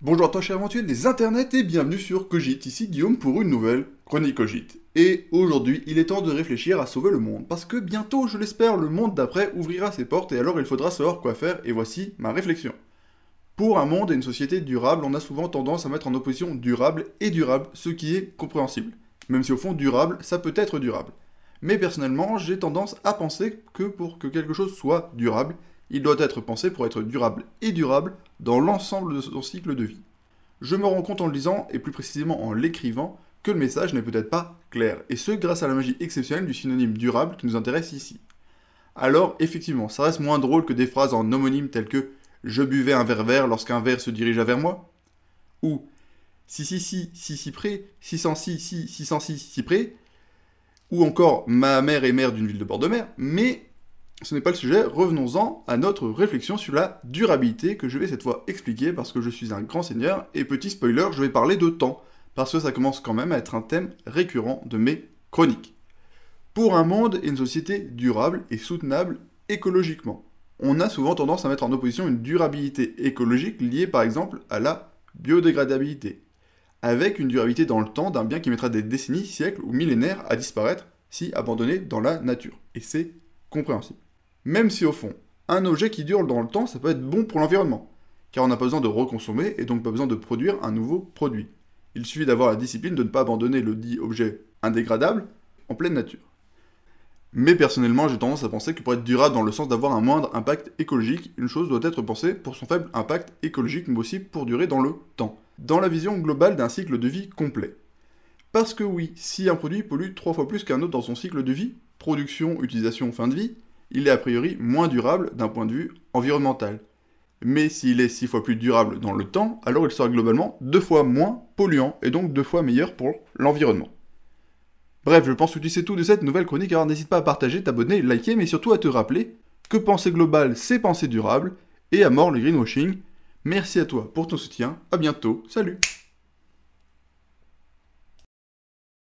Bonjour à toi cher aventuel des internets et bienvenue sur Cogite, ici Guillaume pour une nouvelle chronique Cogite. Et aujourd'hui, il est temps de réfléchir à sauver le monde, parce que bientôt, je l'espère, le monde d'après ouvrira ses portes et alors il faudra savoir quoi faire, et voici ma réflexion. Pour un monde et une société durable, on a souvent tendance à mettre en opposition durable et durable, ce qui est compréhensible. Même si au fond, durable, ça peut être durable. Mais personnellement, j'ai tendance à penser que pour que quelque chose soit durable, il doit être pensé pour être durable et durable dans l'ensemble de son cycle de vie. Je me rends compte en le lisant, et plus précisément en l'écrivant, que le message n'est peut-être pas clair, et ce grâce à la magie exceptionnelle du synonyme durable qui nous intéresse ici. Alors, effectivement, ça reste moins drôle que des phrases en homonyme telles que Je buvais un verre vert lorsqu'un verre se dirigea vers moi ou Si si si si si près, 606 si 606 si près, ou encore Ma mère est mère d'une ville de bord de mer, mais ce n'est pas le sujet, revenons-en à notre réflexion sur la durabilité que je vais cette fois expliquer parce que je suis un grand seigneur et petit spoiler, je vais parler de temps parce que ça commence quand même à être un thème récurrent de mes chroniques. Pour un monde et une société durable et soutenable écologiquement, on a souvent tendance à mettre en opposition une durabilité écologique liée par exemple à la biodégradabilité, avec une durabilité dans le temps d'un bien qui mettra des décennies, siècles ou millénaires à disparaître si abandonné dans la nature. Et c'est compréhensible. Même si au fond, un objet qui dure dans le temps, ça peut être bon pour l'environnement, car on n'a pas besoin de reconsommer et donc pas besoin de produire un nouveau produit. Il suffit d'avoir la discipline de ne pas abandonner le dit objet indégradable en pleine nature. Mais personnellement, j'ai tendance à penser que pour être durable dans le sens d'avoir un moindre impact écologique, une chose doit être pensée pour son faible impact écologique, mais aussi pour durer dans le temps, dans la vision globale d'un cycle de vie complet. Parce que oui, si un produit pollue trois fois plus qu'un autre dans son cycle de vie, production, utilisation, fin de vie, il est a priori moins durable d'un point de vue environnemental. Mais s'il est six fois plus durable dans le temps, alors il sera globalement deux fois moins polluant et donc deux fois meilleur pour l'environnement. Bref, je pense que tu tout de cette nouvelle chronique, alors n'hésite pas à partager, t'abonner, liker, mais surtout à te rappeler que penser global, c'est penser durable, et à mort le greenwashing. Merci à toi pour ton soutien, à bientôt, salut